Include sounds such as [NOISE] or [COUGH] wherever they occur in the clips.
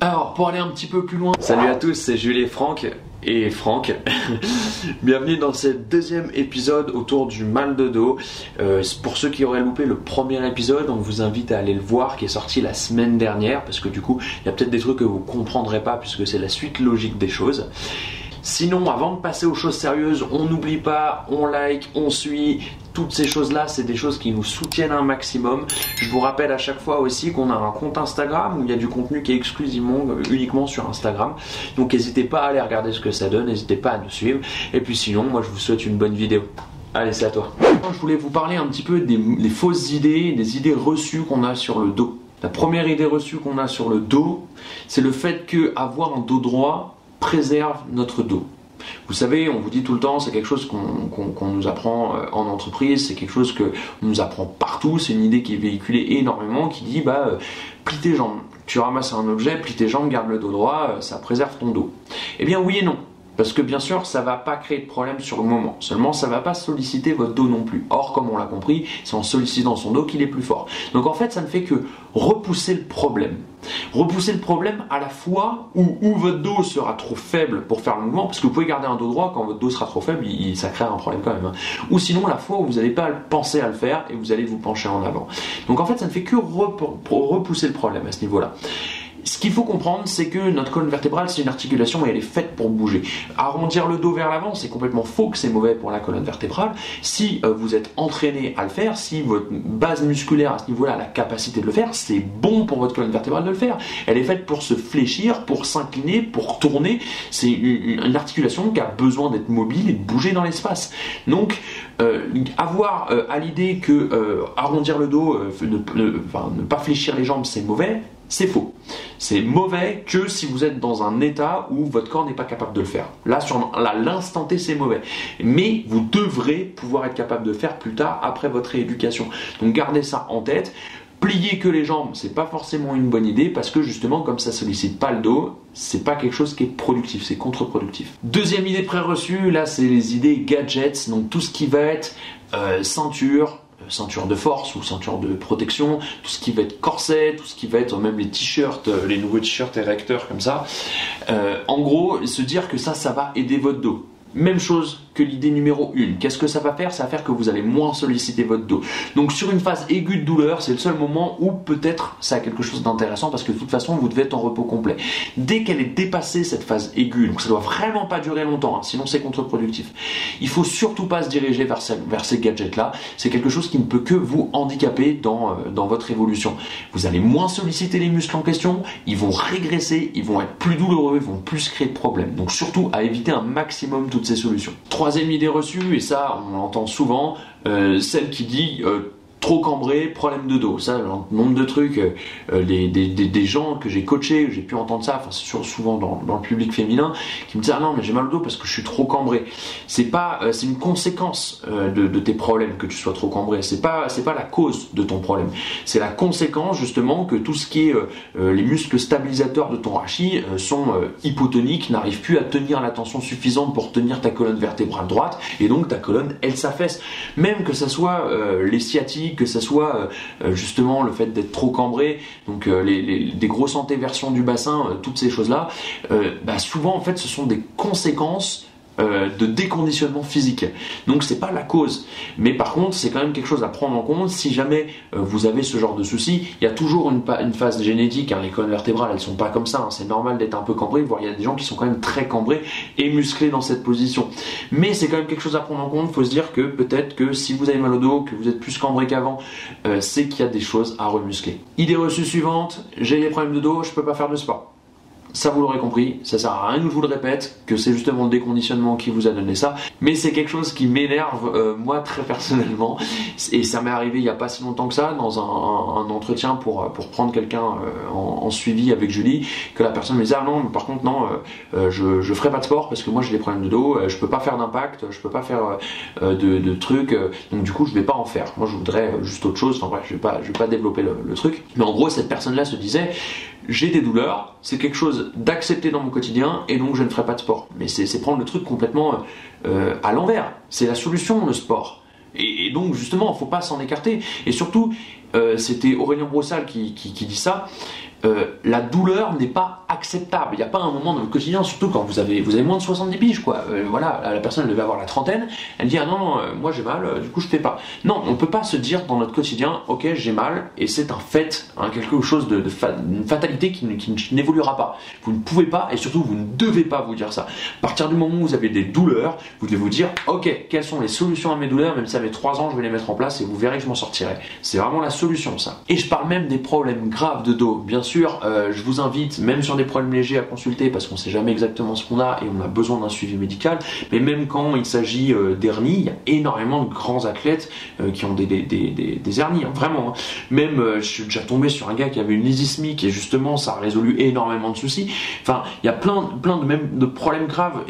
Alors, pour aller un petit peu plus loin, salut à tous, c'est Jules et Franck et Franck. [LAUGHS] Bienvenue dans ce deuxième épisode autour du mal de dos. Euh, pour ceux qui auraient loupé le premier épisode, on vous invite à aller le voir qui est sorti la semaine dernière parce que du coup, il y a peut-être des trucs que vous comprendrez pas puisque c'est la suite logique des choses. Sinon, avant de passer aux choses sérieuses, on n'oublie pas, on like, on suit. Toutes ces choses-là, c'est des choses qui nous soutiennent un maximum. Je vous rappelle à chaque fois aussi qu'on a un compte Instagram où il y a du contenu qui est exclusivement, euh, uniquement sur Instagram. Donc n'hésitez pas à aller regarder ce que ça donne, n'hésitez pas à nous suivre. Et puis sinon, moi je vous souhaite une bonne vidéo. Allez, c'est à toi. Je voulais vous parler un petit peu des, des fausses idées, des idées reçues qu'on a sur le dos. La première idée reçue qu'on a sur le dos, c'est le fait que avoir un dos droit préserve notre dos. Vous savez, on vous dit tout le temps, c'est quelque chose qu'on nous apprend euh, en entreprise, c'est quelque chose qu'on nous apprend partout, c'est une idée qui est véhiculée énormément, qui dit, bah, euh, plie tes jambes. Tu ramasses un objet, plie tes jambes, garde le dos droit, euh, ça préserve ton dos. Eh bien oui et non. Parce que bien sûr, ça va pas créer de problème sur le moment. Seulement, ça va pas solliciter votre dos non plus. Or, comme on l'a compris, c'est en sollicitant son dos qu'il est plus fort. Donc en fait, ça ne fait que repousser le problème. Repousser le problème à la fois où, votre dos sera trop faible pour faire le mouvement, parce que vous pouvez garder un dos droit quand votre dos sera trop faible, ça crée un problème quand même. Hein. Ou sinon la fois où vous n'allez pas penser à le faire et vous allez vous pencher en avant. Donc en fait, ça ne fait que repousser le problème à ce niveau-là. Ce qu'il faut comprendre, c'est que notre colonne vertébrale, c'est une articulation et elle est faite pour bouger. Arrondir le dos vers l'avant, c'est complètement faux que c'est mauvais pour la colonne vertébrale. Si euh, vous êtes entraîné à le faire, si votre base musculaire à ce niveau-là a la capacité de le faire, c'est bon pour votre colonne vertébrale de le faire. Elle est faite pour se fléchir, pour s'incliner, pour tourner. C'est une, articulation qui a besoin d'être mobile et de bouger dans l'espace. Donc, euh, avoir euh, à l'idée que arrondir le dos, ne pas fléchir les jambes, c'est mauvais, c'est faux. C'est mauvais que si vous êtes dans un état où votre corps n'est pas capable de le faire. Là, sur l'instant T, c'est mauvais. Mais vous devrez pouvoir être capable de le faire plus tard après votre rééducation. Donc gardez ça en tête. Plier que les jambes, c'est pas forcément une bonne idée parce que justement, comme ça sollicite pas le dos, c'est pas quelque chose qui est productif, c'est contre-productif. Deuxième idée pré-reçue, là, c'est les idées gadgets, donc tout ce qui va être euh, ceinture, ceinture de force ou ceinture de protection, tout ce qui va être corset, tout ce qui va être même les t-shirts, euh, les nouveaux t-shirts érecteurs comme ça. Euh, en gros, se dire que ça, ça va aider votre dos. Même chose que l'idée numéro 1. Qu'est-ce que ça va faire? Ça va faire que vous allez moins solliciter votre dos. Donc sur une phase aiguë de douleur, c'est le seul moment où peut-être ça a quelque chose d'intéressant parce que de toute façon, vous devez être en repos complet. Dès qu'elle est dépassée cette phase aiguë, donc ça doit vraiment pas durer longtemps, hein, sinon c'est contre-productif. Il faut surtout pas se diriger vers, ces gadgets-là. C'est quelque chose qui ne peut que vous handicaper dans, euh, dans votre évolution. Vous allez moins solliciter les muscles en question, ils vont régresser, ils vont être plus douloureux, ils vont plus créer de problèmes. Donc surtout à éviter un maximum ces solutions. Troisième idée reçue, et ça on l'entend souvent, euh, celle qui dit euh, trop cambré, problème de dos. Ça, un nombre de trucs, euh, les, des, gens que j'ai coachés, j'ai pu entendre ça, enfin, souvent dans, le public féminin, qui me disent ah non mais j'ai mal au dos parce que je suis trop cambré. C'est pas, euh, c'est une conséquence euh, de, tes problèmes que tu sois trop cambré. C'est pas, c'est pas la cause de ton problème. C'est la conséquence justement que tout ce qui est les muscles stabilisateurs de ton rachis sont hypotoniques, n'arrivent plus à tenir la tension suffisante pour tenir ta colonne vertébrale droite, et donc ta colonne elle s'affaisse. Même que ça soit les sciatiques que ce soit euh, euh, justement le fait d'être trop cambré, donc euh, les, des grosses antéversions du bassin, toutes ces choses-là, bah, souvent en fait ce sont des conséquences euh, de déconditionnement physique. Donc c'est pas la cause, mais par contre c'est quand même quelque chose à prendre en compte. Si jamais euh, vous avez ce genre de souci, il y a toujours une, phase génétique. Hein. les colonnes vertébrales elles sont pas comme ça. Hein. c'est normal d'être un peu cambré. Voire il y a des gens qui sont quand même très cambrés et musclés dans cette position. Mais c'est quand même quelque chose à prendre en compte. Il faut se dire que peut-être que si vous avez mal au dos, que vous êtes plus cambré qu'avant, euh, c'est qu'il y a des choses à remuscler. Idée reçue suivante j'ai des problèmes de dos, je peux pas faire de sport. Ça, vous l'aurez compris, ça sert à rien que je vous le répète, que c'est justement le déconditionnement qui vous a donné ça. Mais c'est quelque chose qui m'énerve, euh, moi, très personnellement. Et ça m'est arrivé il n'y a pas si longtemps que ça, dans un, entretien pour, pour prendre quelqu'un euh, en, suivi avec Julie, que la personne me disait Ah non, par contre, non, euh, je, je ferai pas de sport parce que moi j'ai des problèmes de dos, je peux pas faire d'impact, je peux pas faire de, de, trucs, donc du coup, je vais pas en faire. Moi, je voudrais juste autre chose. Enfin bref, je vais pas, je vais pas développer le, le truc. Mais en gros, cette personne-là se disait j'ai des douleurs, c'est quelque chose d'accepter dans mon quotidien et donc je ne ferai pas de sport. Mais c'est prendre le truc complètement euh, à l'envers. C'est la solution, le sport. Et, donc justement, il faut pas s'en écarter. Et surtout, euh, c'était Aurélien Brossal qui, qui, dit ça. Euh, la douleur n'est pas acceptable. Il n'y a pas un moment dans le quotidien, surtout quand vous avez, vous avez moins de 70 piges, quoi. Euh, voilà, la personne devait avoir la trentaine, elle dit ah non, non moi j'ai mal, du coup je fais pas. Non, on ne peut pas se dire dans notre quotidien, ok j'ai mal, et c'est un fait, hein, quelque chose de, fatalité qui, n'évoluera pas. Vous ne pouvez pas, et surtout vous ne devez pas vous dire ça. À partir du moment où vous avez des douleurs, vous devez vous dire, ok, quelles sont les solutions à mes douleurs, même si ça fait 3 ans, je vais les mettre en place et vous verrez que je m'en sortirai. C'est vraiment la solution ça. Et je parle même des problèmes graves de dos. Bien sûr, euh, je vous invite, même sur des problèmes légers, à consulter parce qu'on sait jamais exactement ce qu'on a et on a besoin d'un suivi médical. Mais même quand il s'agit euh, d'hernie, il y a énormément de grands athlètes euh, qui ont des, des, des, des hernies, hein, vraiment. Hein. Même, je suis déjà tombé sur un gars qui avait une lysismique et justement, ça a résolu énormément de soucis. Enfin, il y a plein, plein de, de problèmes graves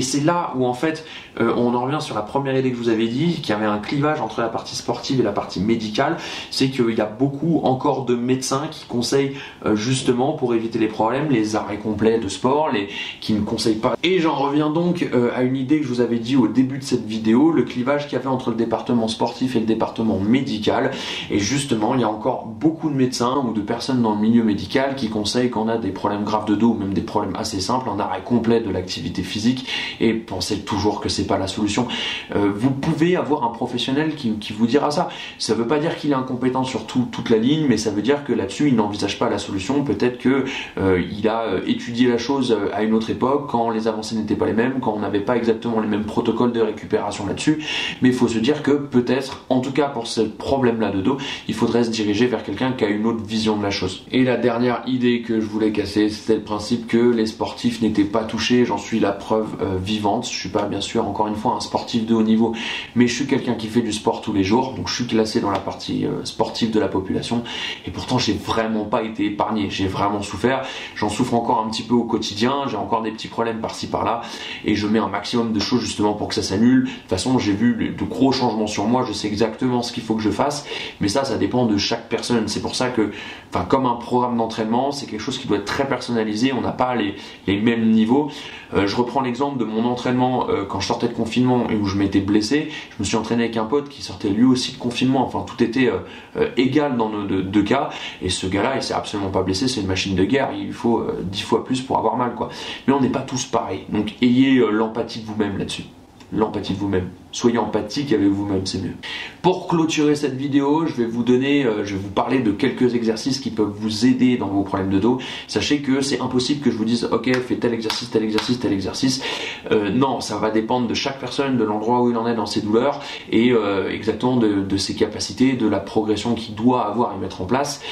c'est là où en fait euh, on en revient sur la première idée que je vous avais dit, qu'il y avait un clivage entre la partie sportive et la partie médicale, c'est qu'il y a beaucoup encore de médecins qui conseillent euh, justement pour éviter les problèmes, les arrêts complets de sport, les qui ne conseillent pas. Et j'en reviens donc euh, à une idée que je vous avais dit au début de cette vidéo, le clivage qu'il y avait entre le département sportif et le département médical. Et justement, il y a encore beaucoup de médecins ou de personnes dans le milieu médical qui conseillent qu'on a des problèmes graves de dos ou même des problèmes assez simples, un arrêt complet de l'activité physique et pensez toujours que c'est pas la solution. Euh, vous pouvez avoir un professionnel qui, vous dira ça. Ça veut pas dire qu'il est incompétent sur toute la ligne, mais ça veut dire que là-dessus il n'envisage pas la solution. Peut-être que euh, il a euh, étudié la chose à une autre époque, quand les avancées n'étaient pas les mêmes, quand on n'avait pas exactement les mêmes protocoles de récupération là-dessus. Mais il faut se dire que peut-être, en tout cas pour ce problème-là de dos, il faudrait se diriger vers quelqu'un qui a une autre vision de la chose. Et la dernière idée que je voulais casser, c'était le principe que les sportifs n'étaient pas touchés. J'en suis la preuve euh, vivante. Je suis pas bien sûr encore une fois un sportif de haut niveau, mais je suis quelqu'un qui fait du sport tous les jours, donc je suis classé dans la partie euh, sportive de la population. Et pourtant, j'ai vraiment pas été épargné. J'ai vraiment souffert. J'en souffre encore un petit peu au quotidien. J'ai encore des petits problèmes par-ci par-là, et je mets un maximum de choses justement pour que ça s'annule. De toute façon, j'ai vu de gros changements sur moi. Je sais exactement ce qu'il faut que je fasse, mais ça, ça dépend de chaque personne. C'est pour ça que, enfin, comme un programme d'entraînement, c'est quelque chose qui doit être très personnalisé. On n'a pas les, mêmes niveaux. Euh, je reprends l'exemple de mon entraînement euh, quand je sortais de confinement et où je m'étais blessé. Je me suis entraîné avec un pote qui sortait lui aussi de confinement. Enfin, tout était euh, égal dans nos deux, cas. Et ce gars-là, il s'est absolument pas blessé. C'est une machine de guerre. Il faut dix fois plus pour avoir mal, quoi. Mais on n'est pas tous pareils. Donc, ayez l'empathie de vous-même là-dessus. L'empathie de vous-même soyez empathique avec vous-même, c'est mieux. Pour clôturer cette vidéo, je vais vous donner, euh, je vais vous parler de quelques exercices qui peuvent vous aider dans vos problèmes de dos. Sachez que c'est impossible que je vous dise, ok, fais tel exercice, tel exercice, tel exercice. Euh, non, ça va dépendre de chaque personne, de l'endroit où il en est dans ses douleurs et euh, exactement de, ses capacités, de la progression qu'il doit avoir et mettre en place.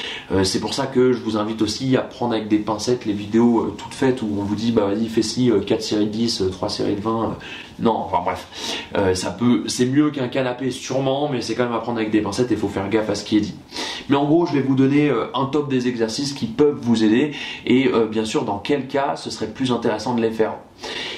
c'est pour ça que je vous invite aussi à prendre avec des pincettes les vidéos toutes faites où on vous dit, bah vas-y, fais ci, 4 séries de 10, 3 séries de 20. non, enfin bref, c'est mieux qu'un canapé sûrement, mais c'est quand même à prendre avec des pincettes et il faut faire gaffe à ce qui est dit. Mais en gros, je vais vous donner euh, un top des exercices qui peuvent vous aider et euh, bien sûr dans quel cas ce serait plus intéressant de les faire.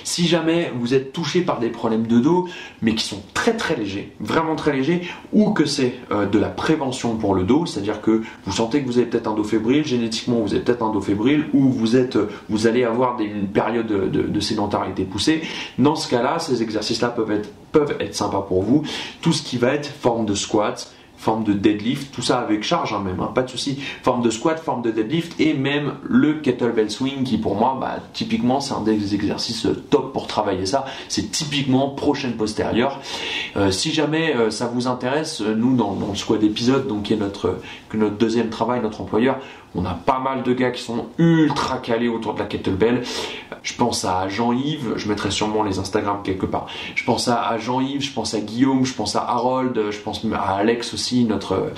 Si jamais vous êtes touché par des problèmes de dos, mais qui sont très très légers, vraiment très légers, ou que c'est euh, de la prévention pour le dos, c'est-à-dire que vous sentez que vous avez peut-être un dos fébrile, génétiquement vous avez peut-être un dos fébrile, ou vous êtes, vous allez avoir une période de, de sédentarité poussée, dans ce cas-là, ces exercices-là peuvent être, peuvent être sympas pour vous. Tout ce qui va être forme de squat, forme de deadlift, tout ça avec charge hein, même, hein, pas de souci, forme de squat, forme de deadlift et même le kettlebell swing qui pour moi, bah, typiquement c'est un des exercices top pour travailler ça, c'est typiquement prochaine postérieure. Euh, si jamais euh, ça vous intéresse, nous dans, le squat d'épisode, donc qui est notre deuxième travail, notre employeur, on a pas mal de gars qui sont ultra calés autour de la kettlebell. Je pense à Jean-Yves, je mettrai sûrement les Instagram quelque part. Je pense à Jean-Yves, je pense à Guillaume, je pense à Harold, je pense à Alex aussi, notre,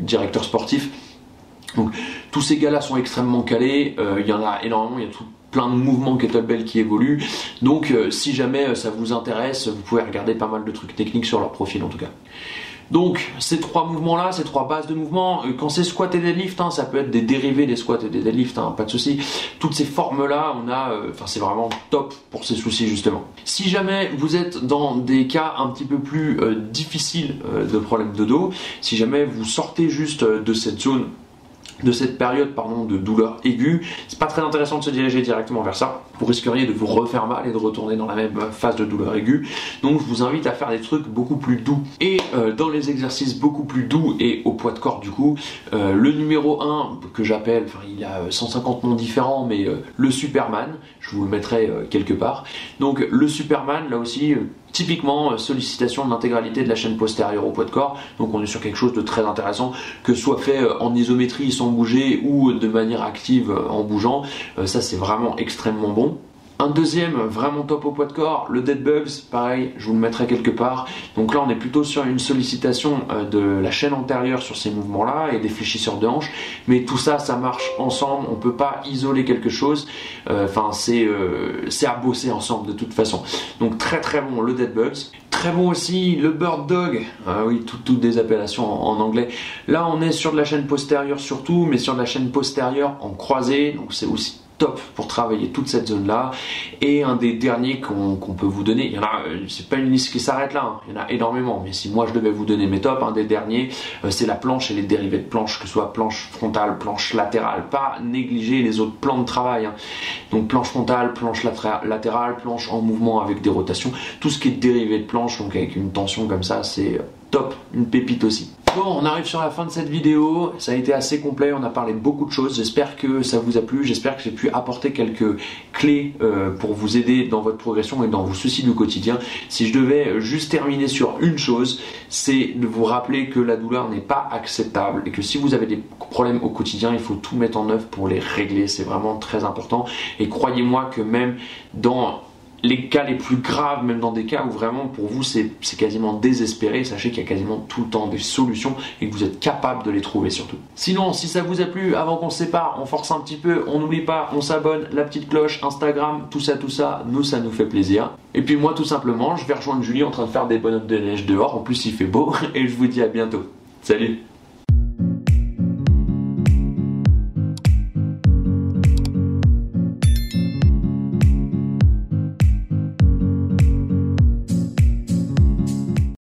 directeur sportif. Donc tous ces gars-là sont extrêmement calés, euh, il y en a énormément, il y a plein de mouvements kettlebell qui évoluent. Donc euh, si jamais euh, ça vous intéresse, vous pouvez regarder pas mal de trucs techniques sur leur profil en tout cas. Donc ces trois mouvements-là, ces trois bases de mouvements, euh, quand c'est squat et deadlift, hein, ça peut être des dérivés des squats et des deadlifts, hein, pas de souci. Toutes ces formes-là, on a, euh, enfin c'est vraiment top pour ces soucis justement. Si jamais vous êtes dans des cas un petit peu plus euh, difficiles de problèmes de dos, si jamais vous sortez juste de cette zone de cette période pardon, de douleur aiguë, c'est pas très intéressant de se diriger directement vers ça. Vous risqueriez de vous refaire mal et de retourner dans la même phase de douleur aiguë. Donc je vous invite à faire des trucs beaucoup plus doux. Et euh, dans les exercices beaucoup plus doux et au poids de corps du coup, euh, le numéro 1 que j'appelle, il a 150 noms différents, mais euh, le Superman, je vous le mettrai quelque part. Donc le Superman, là aussi, Typiquement, euh, sollicitation de l'intégralité de la chaîne postérieure au poids de corps. Donc on est sur quelque chose de très intéressant, que soit fait euh, en isométrie sans bouger ou de manière active euh, en bougeant. Ça c'est vraiment extrêmement bon. Un deuxième vraiment top au poids de corps, le Dead Bugs, pareil, je vous le mettrai quelque part. Donc là, on est plutôt sur une sollicitation euh, de la chaîne antérieure sur ces mouvements-là et des fléchisseurs de hanches. Mais tout ça, ça marche ensemble. On peut pas isoler quelque chose. Euh, enfin, c'est euh, c'est à bosser ensemble de toute façon. Donc très très bon le Dead Bugs. Très bon aussi le Bird Dog. Ah oui, toutes des appellations en, en, anglais. Là, on est sur de la chaîne postérieure surtout, mais sur de la chaîne postérieure en croisée. Donc c'est aussi top pour travailler toute cette zone là et un des derniers qu'on peut vous donner il y en a euh, c'est pas une liste qui s'arrête là hein. il y en a énormément. Mais si moi je devais vous donner mes tops un des derniers euh, c'est la planche et les dérivés de planche que ce soit planche frontale planche latérale. Pas négliger les autres plans de travail hein. donc planche frontale planche latérale planche en mouvement avec des rotations. Tout ce qui est dérivé de planche donc avec une tension comme ça c'est top. Une pépite aussi Bon, on arrive sur la fin de cette vidéo. Ça a été assez complet. On a parlé de beaucoup de choses. J'espère que ça vous a plu. J'espère que j'ai pu apporter quelques clés euh, pour vous aider dans votre progression et dans vos soucis du quotidien. Si je devais juste terminer sur une chose, c'est de vous rappeler que la douleur n'est pas acceptable et que si vous avez des problèmes au quotidien, il faut tout mettre en œuvre pour les régler. C'est vraiment très important. Et croyez-moi que même dans les cas les plus graves, même dans des cas où vraiment pour vous c'est quasiment désespéré, sachez qu'il y a quasiment tout le temps des solutions et que vous êtes capable de les trouver surtout. Sinon, si ça vous a plu, avant qu'on se sépare, on force un petit peu, on n'oublie pas, on s'abonne, la petite cloche, Instagram, tout ça, tout ça, nous ça nous fait plaisir. Et puis moi tout simplement, je vais rejoindre Julie en train de faire des bonhommes de neige dehors, en plus il fait beau, [LAUGHS] et je vous dis à bientôt. Salut